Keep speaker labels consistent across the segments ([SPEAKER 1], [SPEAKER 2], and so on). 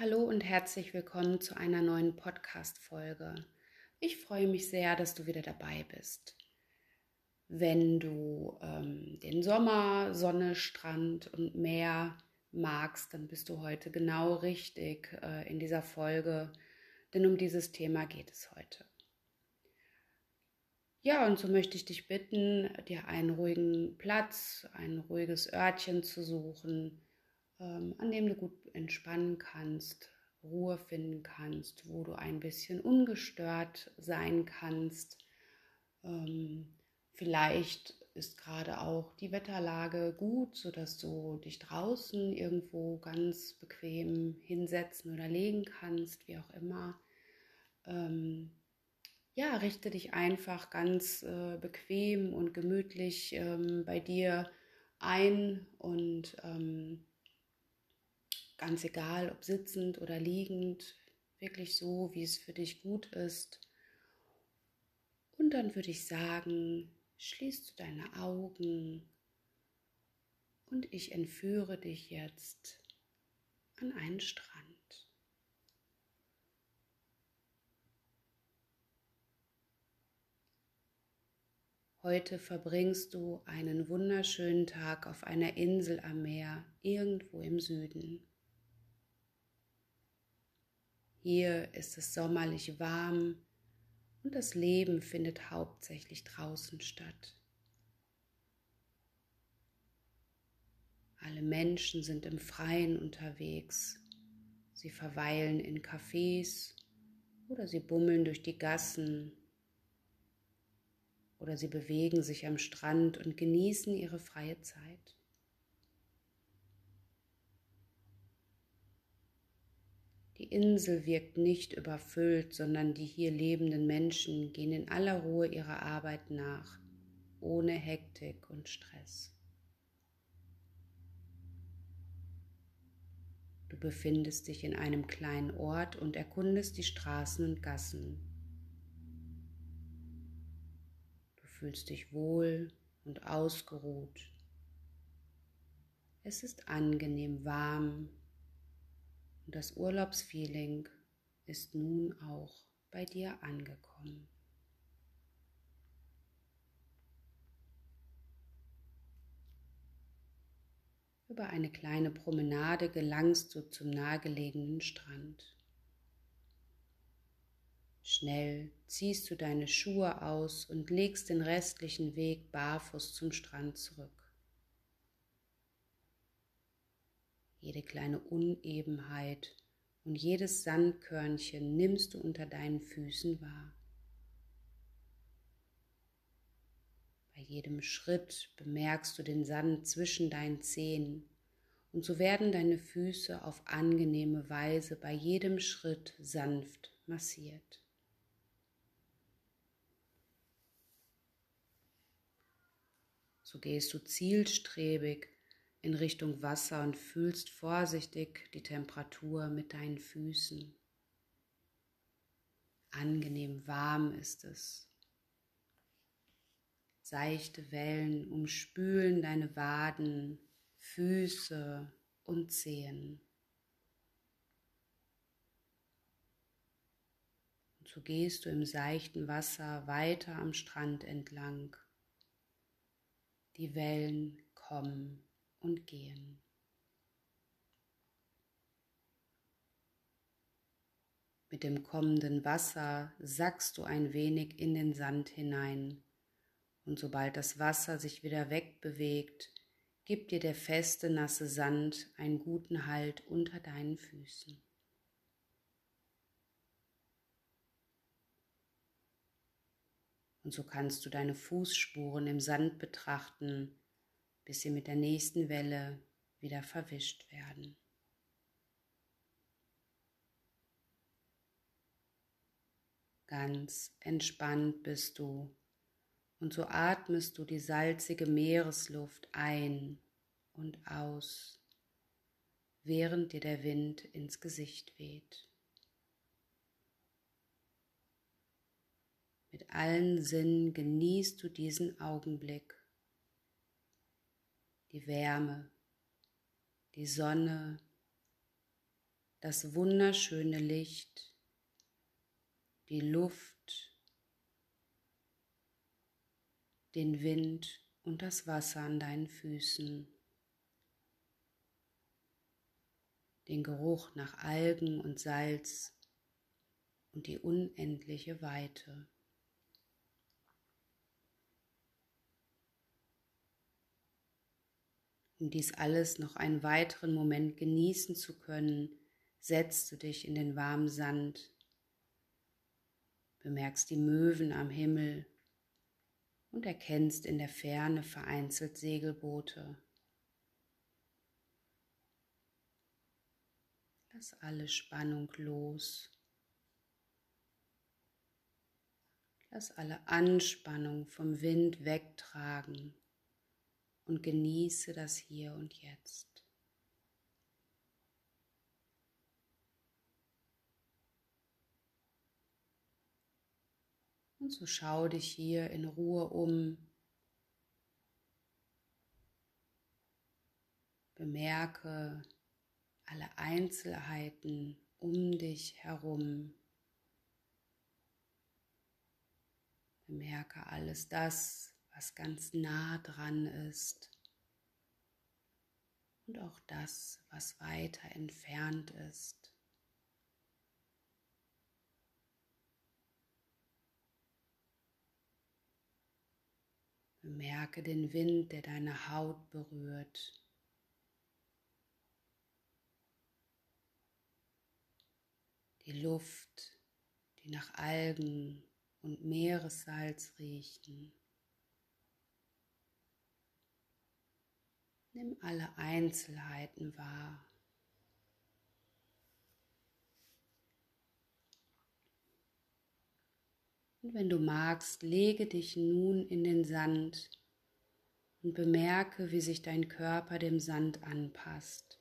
[SPEAKER 1] Hallo und herzlich willkommen zu einer neuen Podcast-Folge. Ich freue mich sehr, dass du wieder dabei bist. Wenn du ähm, den Sommer, Sonne, Strand und Meer magst, dann bist du heute genau richtig äh, in dieser Folge, denn um dieses Thema geht es heute. Ja, und so möchte ich dich bitten, dir einen ruhigen Platz, ein ruhiges Örtchen zu suchen, ähm, an dem du gut entspannen kannst, Ruhe finden kannst, wo du ein bisschen ungestört sein kannst. Ähm, vielleicht ist gerade auch die Wetterlage gut, sodass du dich draußen irgendwo ganz bequem hinsetzen oder legen kannst, wie auch immer. Ähm, ja, richte dich einfach ganz äh, bequem und gemütlich ähm, bei dir ein und ähm, Ganz egal, ob sitzend oder liegend, wirklich so, wie es für dich gut ist. Und dann würde ich sagen, schließt du deine Augen und ich entführe dich jetzt an einen Strand. Heute verbringst du einen wunderschönen Tag auf einer Insel am Meer irgendwo im Süden. Hier ist es sommerlich warm und das Leben findet hauptsächlich draußen statt. Alle Menschen sind im Freien unterwegs. Sie verweilen in Cafés oder sie bummeln durch die Gassen oder sie bewegen sich am Strand und genießen ihre freie Zeit. Die Insel wirkt nicht überfüllt, sondern die hier lebenden Menschen gehen in aller Ruhe ihrer Arbeit nach, ohne Hektik und Stress. Du befindest dich in einem kleinen Ort und erkundest die Straßen und Gassen. Du fühlst dich wohl und ausgeruht. Es ist angenehm warm und das Urlaubsfeeling ist nun auch bei dir angekommen. Über eine kleine Promenade gelangst du zum nahegelegenen Strand. Schnell ziehst du deine Schuhe aus und legst den restlichen Weg barfuß zum Strand zurück. Jede kleine Unebenheit und jedes Sandkörnchen nimmst du unter deinen Füßen wahr. Bei jedem Schritt bemerkst du den Sand zwischen deinen Zehen und so werden deine Füße auf angenehme Weise bei jedem Schritt sanft massiert. So gehst du zielstrebig in Richtung Wasser und fühlst vorsichtig die Temperatur mit deinen Füßen. Angenehm warm ist es. Seichte Wellen umspülen deine Waden, Füße und Zehen. Und so gehst du im seichten Wasser weiter am Strand entlang. Die Wellen kommen und gehen. Mit dem kommenden Wasser sackst du ein wenig in den Sand hinein und sobald das Wasser sich wieder wegbewegt, gibt dir der feste, nasse Sand einen guten Halt unter deinen Füßen. Und so kannst du deine Fußspuren im Sand betrachten, bis sie mit der nächsten Welle wieder verwischt werden. Ganz entspannt bist du und so atmest du die salzige Meeresluft ein und aus, während dir der Wind ins Gesicht weht. Mit allen Sinnen genießt du diesen Augenblick die Wärme, die Sonne, das wunderschöne Licht, die Luft, den Wind und das Wasser an deinen Füßen, den Geruch nach Algen und Salz und die unendliche Weite. Um dies alles noch einen weiteren Moment genießen zu können, setzt du dich in den warmen Sand, bemerkst die Möwen am Himmel und erkennst in der Ferne vereinzelt Segelboote. Lass alle Spannung los. Lass alle Anspannung vom Wind wegtragen und genieße das Hier und Jetzt. Und so schau dich hier in Ruhe um. Bemerke alle Einzelheiten um dich herum. Bemerke alles das, was ganz nah dran ist und auch das, was weiter entfernt ist. Bemerke den Wind, der deine Haut berührt. Die Luft, die nach Algen und Meeressalz riechen. Nimm alle Einzelheiten wahr. Und wenn du magst, lege dich nun in den Sand und bemerke, wie sich dein Körper dem Sand anpasst.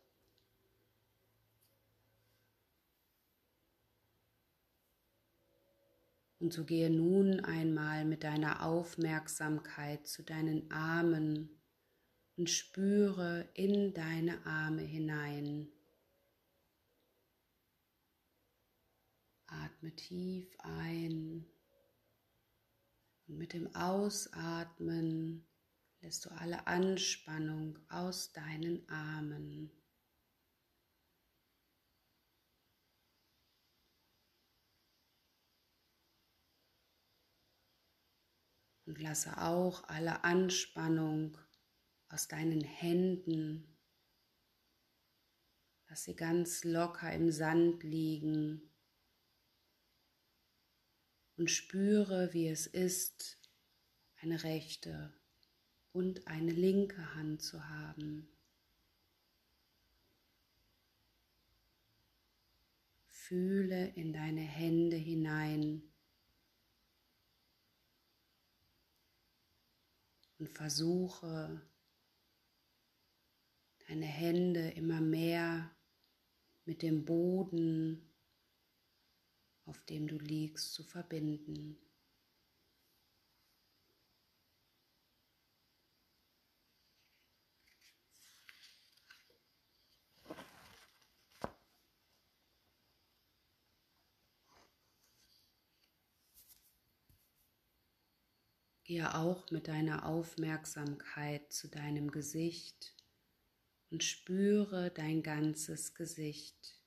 [SPEAKER 1] Und so gehe nun einmal mit deiner Aufmerksamkeit zu deinen Armen und spüre in deine Arme hinein. Atme tief ein und mit dem Ausatmen lässt du alle Anspannung aus deinen Armen. Und lasse auch alle Anspannung aus deinen Händen. Lass sie ganz locker im Sand liegen und spüre, wie es ist, eine rechte und eine linke Hand zu haben. Fühle in deine Hände hinein und versuche deine Hände immer mehr mit dem Boden, auf dem du liegst, zu verbinden. Gehe auch mit deiner Aufmerksamkeit zu deinem Gesicht und spüre dein ganzes Gesicht,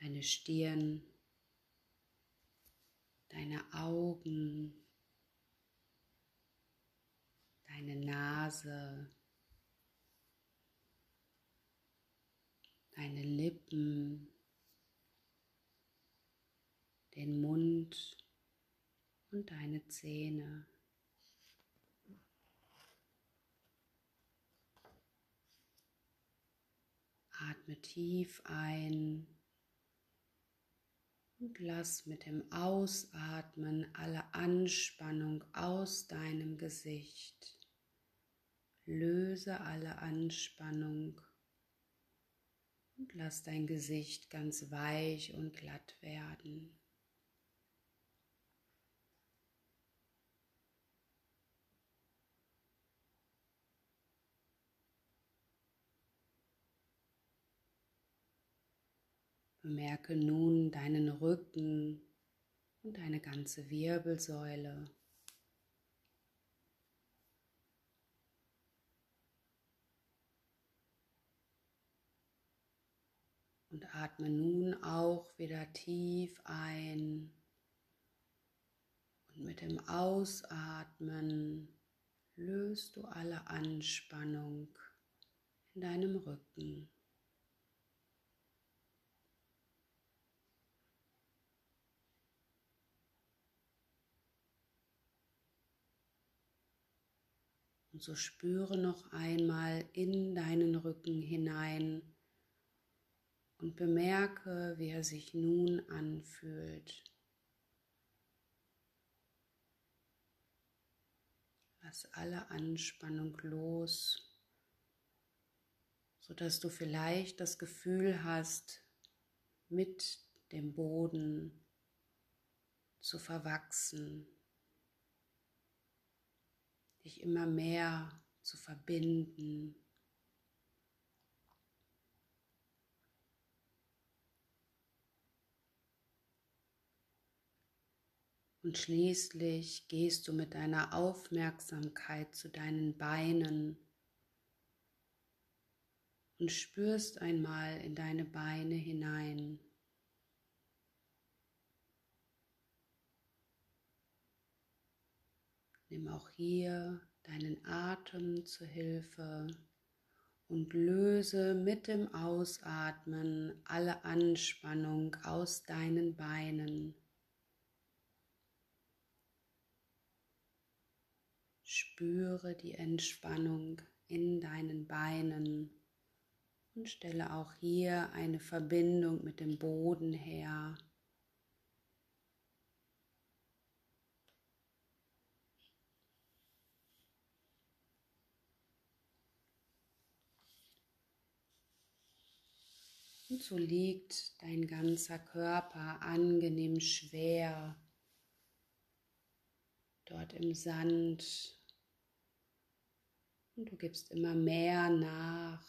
[SPEAKER 1] deine Stirn, deine Augen, deine Nase, deine Lippen, den Mund und deine Zähne. Atme tief ein und lass mit dem Ausatmen alle Anspannung aus deinem Gesicht. Löse alle Anspannung und lass dein Gesicht ganz weich und glatt werden. Bemerke nun deinen Rücken und deine ganze Wirbelsäule. Und atme nun auch wieder tief ein. Und mit dem Ausatmen löst du alle Anspannung in deinem Rücken. Und so spüre noch einmal in deinen Rücken hinein und bemerke, wie er sich nun anfühlt. Lass alle Anspannung los, sodass du vielleicht das Gefühl hast, mit dem Boden zu verwachsen dich immer mehr zu verbinden. Und schließlich gehst du mit deiner Aufmerksamkeit zu deinen Beinen und spürst einmal in deine Beine hinein. Nimm auch hier deinen Atem zur Hilfe und löse mit dem Ausatmen alle Anspannung aus deinen Beinen. Spüre die Entspannung in deinen Beinen und stelle auch hier eine Verbindung mit dem Boden her. Und so liegt dein ganzer Körper angenehm schwer dort im Sand. Und du gibst immer mehr nach.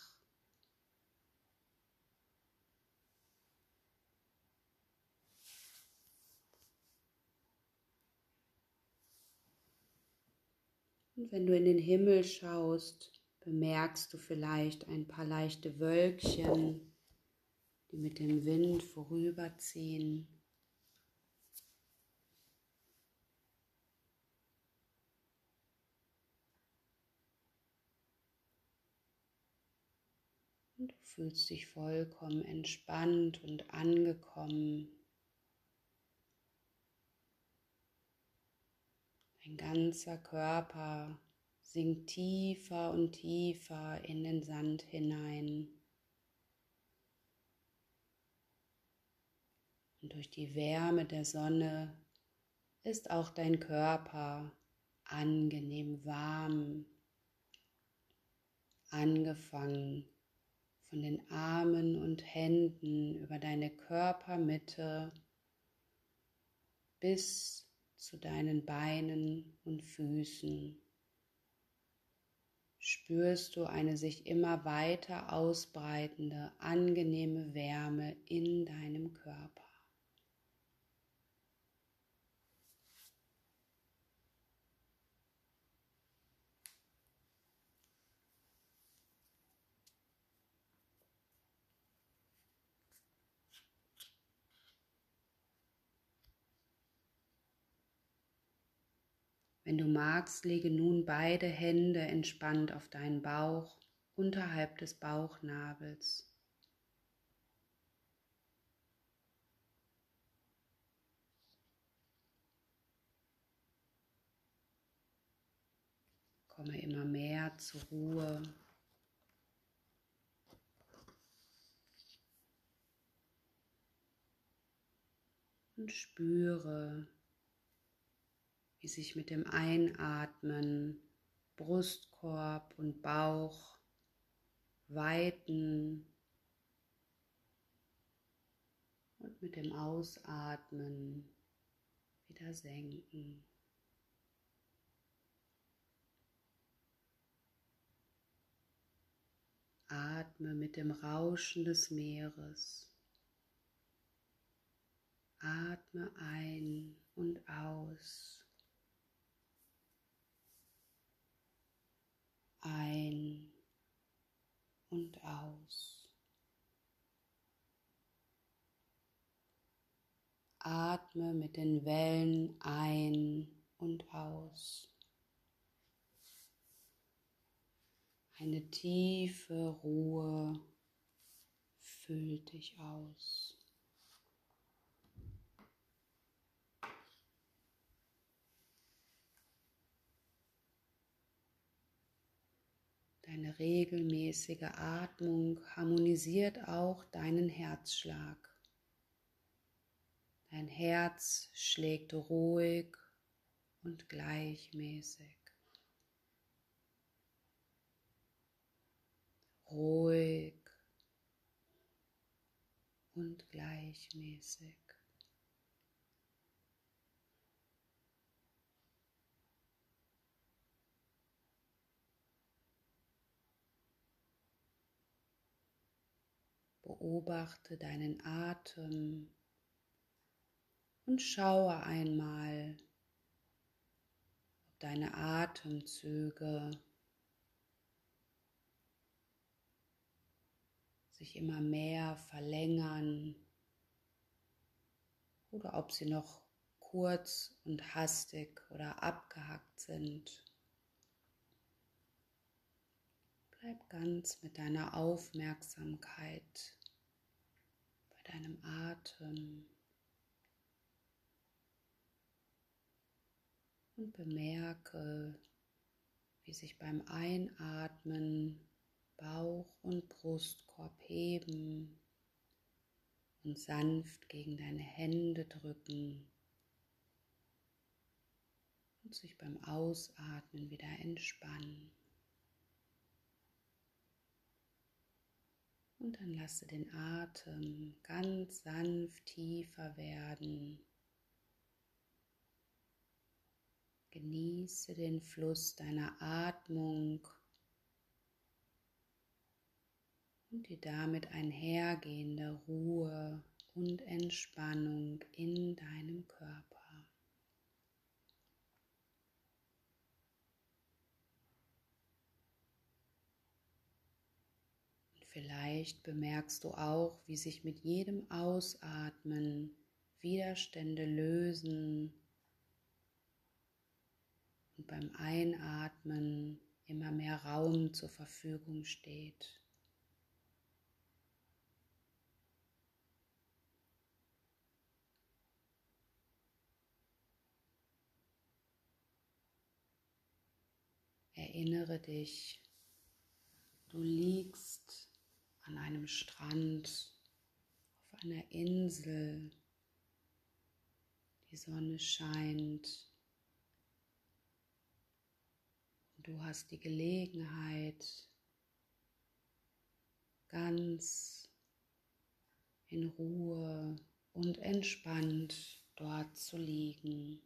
[SPEAKER 1] Und wenn du in den Himmel schaust, bemerkst du vielleicht ein paar leichte Wölkchen die mit dem Wind vorüberziehen. Und du fühlst dich vollkommen entspannt und angekommen. Dein ganzer Körper sinkt tiefer und tiefer in den Sand hinein. Und durch die Wärme der Sonne ist auch dein Körper angenehm warm, angefangen von den Armen und Händen über deine Körpermitte bis zu deinen Beinen und Füßen. Spürst du eine sich immer weiter ausbreitende, angenehme Wärme in deinem Körper. Wenn du magst, lege nun beide Hände entspannt auf deinen Bauch unterhalb des Bauchnabels. Komme immer mehr zur Ruhe. Und spüre, wie sich mit dem Einatmen Brustkorb und Bauch weiten und mit dem Ausatmen wieder senken. Atme mit dem Rauschen des Meeres. Atme ein und aus. Ein und aus. Atme mit den Wellen ein und aus. Eine tiefe Ruhe füllt dich aus. Deine regelmäßige Atmung harmonisiert auch deinen Herzschlag. Dein Herz schlägt ruhig und gleichmäßig. Ruhig und gleichmäßig. Beobachte deinen Atem und schaue einmal, ob deine Atemzüge sich immer mehr verlängern oder ob sie noch kurz und hastig oder abgehackt sind. Bleib ganz mit deiner Aufmerksamkeit deinem Atem und bemerke, wie sich beim Einatmen Bauch und Brustkorb heben und sanft gegen deine Hände drücken und sich beim Ausatmen wieder entspannen. Und dann lasse den Atem ganz sanft tiefer werden. Genieße den Fluss deiner Atmung und die damit einhergehende Ruhe und Entspannung in deinem Körper. Und vielleicht bemerkst du auch, wie sich mit jedem Ausatmen Widerstände lösen und beim Einatmen immer mehr Raum zur Verfügung steht. Erinnere dich, du liegst an einem Strand, auf einer Insel, die Sonne scheint und du hast die Gelegenheit, ganz in Ruhe und entspannt dort zu liegen.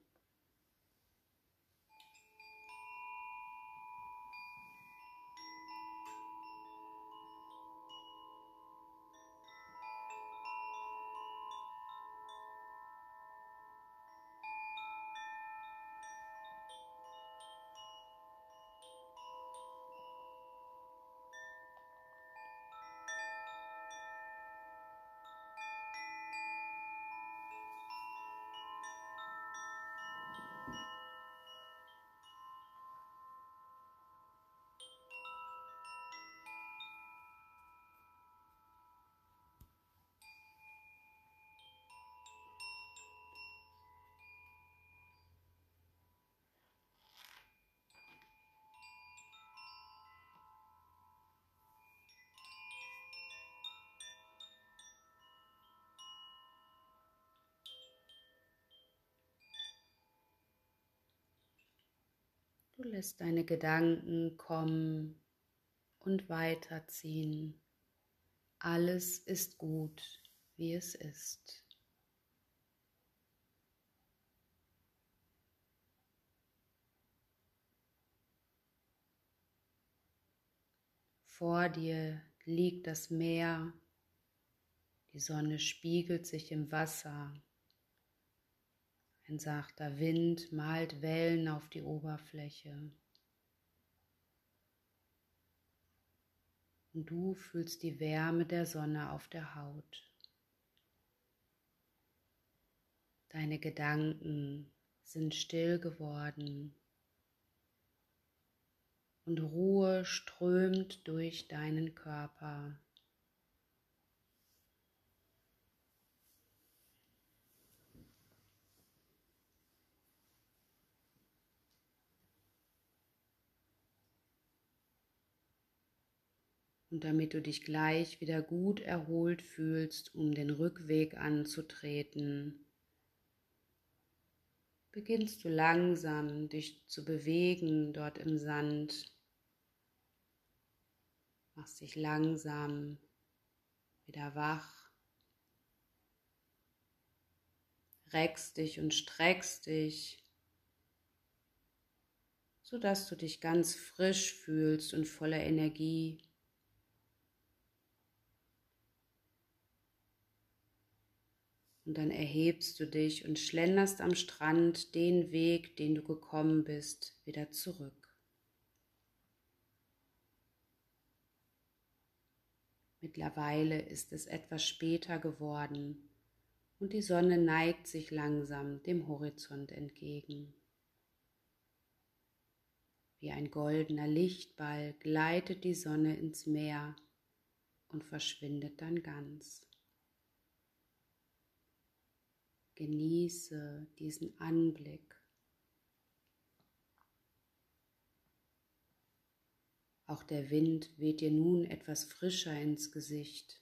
[SPEAKER 1] Du lässt deine Gedanken kommen und weiterziehen. Alles ist gut, wie es ist. Vor dir liegt das Meer, die Sonne spiegelt sich im Wasser Ein sachter Wind malt Wellen auf die Oberfläche. Und du fühlst die Wärme der Sonne auf der Haut. Deine Gedanken sind still geworden und Ruhe strömt durch deinen Körper. Und damit du dich gleich wieder gut erholt fühlst, um den Rückweg anzutreten, beginnst du langsam dich zu bewegen dort im Sand. Machst dich langsam wieder wach. Reckst dich und streckst dich, sodass du dich ganz frisch fühlst und voller Energie. Und dann erhebst du dich und schlenderst am Strand den Weg, den du gekommen bist, wieder zurück. Mittlerweile ist es etwas später geworden und die Sonne neigt sich langsam dem Horizont entgegen. Wie ein goldener Lichtball gleitet die Sonne ins Meer und verschwindet dann ganz. Genieße diesen Anblick. Auch der Wind weht dir nun etwas frischer ins Gesicht,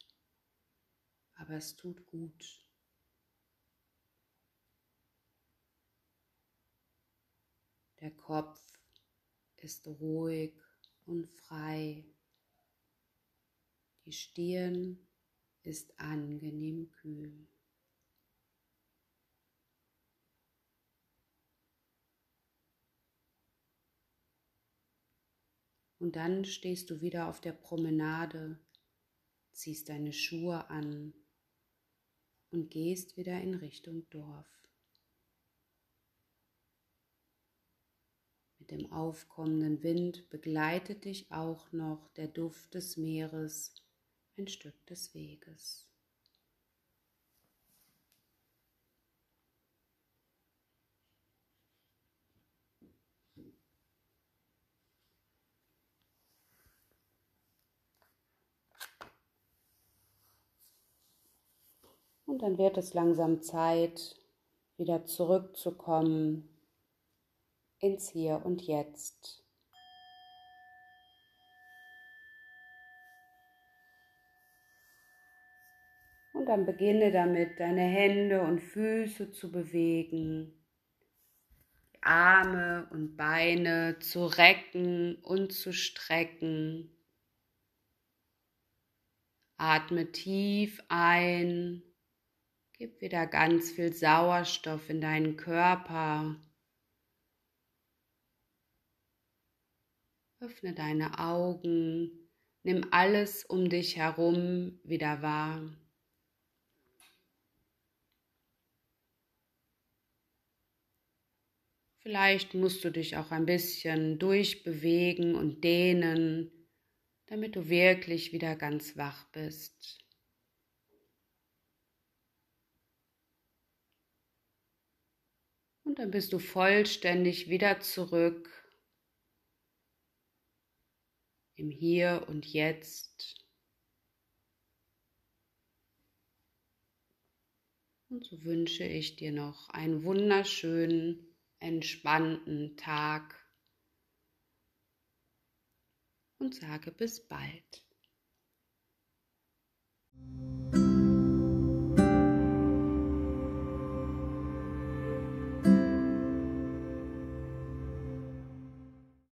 [SPEAKER 1] aber es tut gut. Der Kopf ist ruhig und frei. Die Stirn ist angenehm kühl. Und dann stehst du wieder auf der Promenade, ziehst deine Schuhe an und gehst wieder in Richtung Dorf. Mit dem aufkommenden Wind begleitet dich auch noch der Duft des Meeres ein Stück des Weges. Und dann wird es langsam Zeit, wieder zurückzukommen ins Hier und Jetzt. Und dann beginne damit, deine Hände und Füße zu bewegen, Arme und Beine zu recken und zu strecken. Atme tief ein Gib wieder ganz viel Sauerstoff in deinen Körper. Öffne deine Augen. Nimm alles um dich herum wieder wahr. Vielleicht musst du dich auch ein bisschen durchbewegen und dehnen, damit du wirklich wieder ganz wach bist. Und dann bist du vollständig wieder zurück im Hier und Jetzt. Und so wünsche ich dir noch einen wunderschönen, entspannten Tag und sage bis bald.